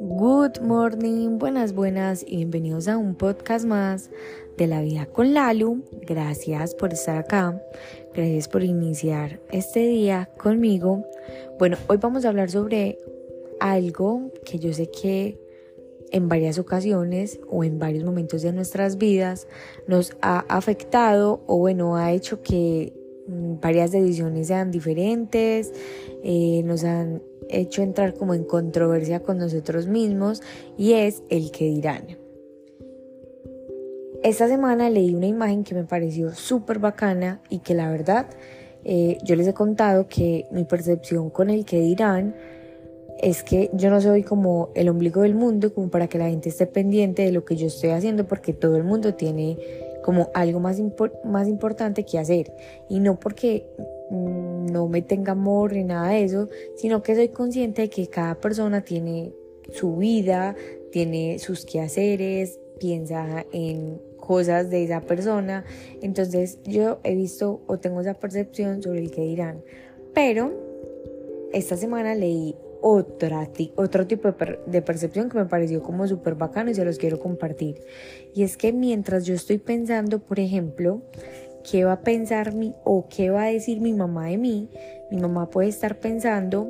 Good morning, buenas, buenas y bienvenidos a un podcast más de la vida con Lalu. Gracias por estar acá, gracias por iniciar este día conmigo. Bueno, hoy vamos a hablar sobre algo que yo sé que en varias ocasiones o en varios momentos de nuestras vidas nos ha afectado o bueno, ha hecho que varias decisiones sean diferentes, eh, nos han hecho entrar como en controversia con nosotros mismos y es el que dirán. Esta semana leí una imagen que me pareció súper bacana y que la verdad eh, yo les he contado que mi percepción con el que dirán es que yo no soy como el ombligo del mundo como para que la gente esté pendiente de lo que yo estoy haciendo porque todo el mundo tiene como algo más, más importante que hacer y no porque Mm, no me tenga amor ni nada de eso, sino que soy consciente de que cada persona tiene su vida, tiene sus quehaceres, piensa en cosas de esa persona. Entonces yo he visto o tengo esa percepción sobre el que dirán. Pero esta semana leí otra, otro tipo de, percepción que me pareció como súper bacano y se los quiero compartir. Y es que mientras yo estoy pensando, por ejemplo, qué va a pensar mi o qué va a decir mi mamá de mí, mi mamá puede estar pensando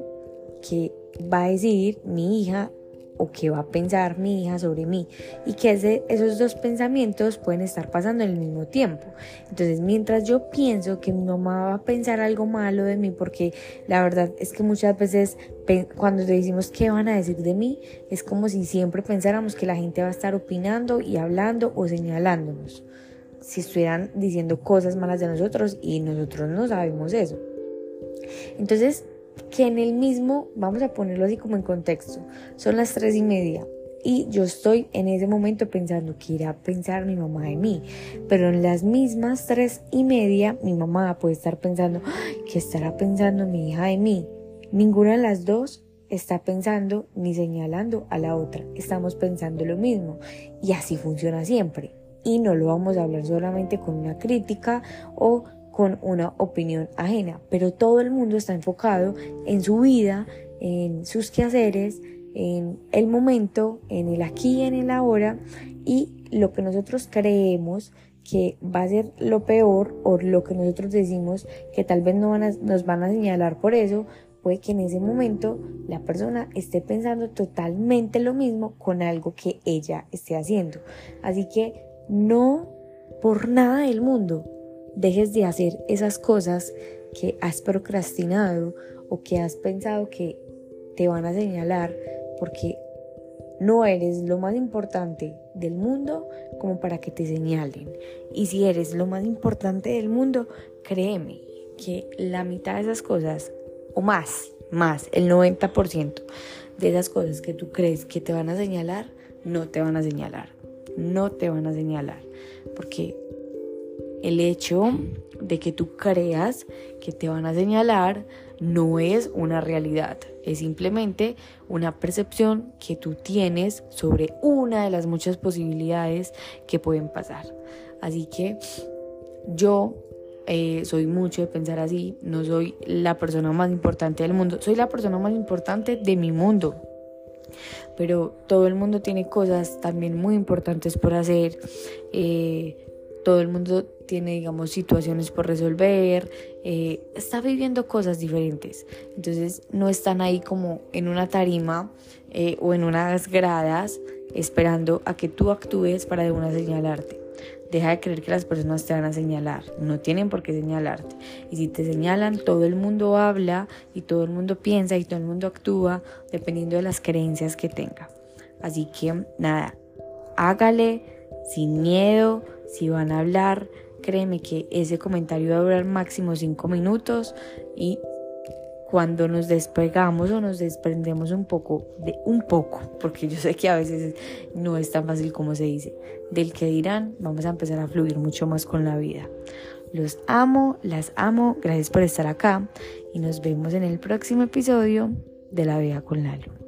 qué va a decir mi hija o qué va a pensar mi hija sobre mí y que esos dos pensamientos pueden estar pasando en el mismo tiempo. Entonces, mientras yo pienso que mi mamá va a pensar algo malo de mí, porque la verdad es que muchas veces cuando decimos qué van a decir de mí, es como si siempre pensáramos que la gente va a estar opinando y hablando o señalándonos si estuvieran diciendo cosas malas de nosotros y nosotros no sabemos eso. Entonces, que en el mismo, vamos a ponerlo así como en contexto, son las tres y media y yo estoy en ese momento pensando que irá a pensar mi mamá de mí, pero en las mismas tres y media mi mamá puede estar pensando que estará pensando mi hija de mí. Ninguna de las dos está pensando ni señalando a la otra, estamos pensando lo mismo y así funciona siempre y no lo vamos a hablar solamente con una crítica o con una opinión ajena, pero todo el mundo está enfocado en su vida, en sus quehaceres, en el momento, en el aquí y en el ahora y lo que nosotros creemos que va a ser lo peor o lo que nosotros decimos que tal vez no van nos van a señalar por eso, puede que en ese momento la persona esté pensando totalmente lo mismo con algo que ella esté haciendo. Así que no por nada del mundo dejes de hacer esas cosas que has procrastinado o que has pensado que te van a señalar porque no eres lo más importante del mundo como para que te señalen. Y si eres lo más importante del mundo, créeme que la mitad de esas cosas, o más, más, el 90% de esas cosas que tú crees que te van a señalar, no te van a señalar no te van a señalar. Porque el hecho de que tú creas que te van a señalar no es una realidad, es simplemente una percepción que tú tienes sobre una de las muchas posibilidades que pueden pasar. Así que yo eh, soy mucho de pensar así, no soy la persona más importante del mundo, soy la persona más importante de mi mundo, pero todo el mundo tiene cosas también muy importantes por hacer, eh, todo el mundo tiene, digamos, situaciones por resolver, eh, está viviendo cosas diferentes. Entonces no están ahí como en una tarima eh, o en unas gradas esperando a que tú actúes para de una señalarte. Deja de creer que las personas te van a señalar, no tienen por qué señalarte. Y si te señalan, todo el mundo habla y todo el mundo piensa y todo el mundo actúa dependiendo de las creencias que tenga. Así que nada, hágale sin miedo, si van a hablar, créeme que ese comentario va a durar máximo cinco minutos y cuando nos despegamos o nos desprendemos un poco, de un poco, porque yo sé que a veces no es tan fácil como se dice, del que dirán, vamos a empezar a fluir mucho más con la vida. Los amo, las amo, gracias por estar acá y nos vemos en el próximo episodio de La Vida con Lalo.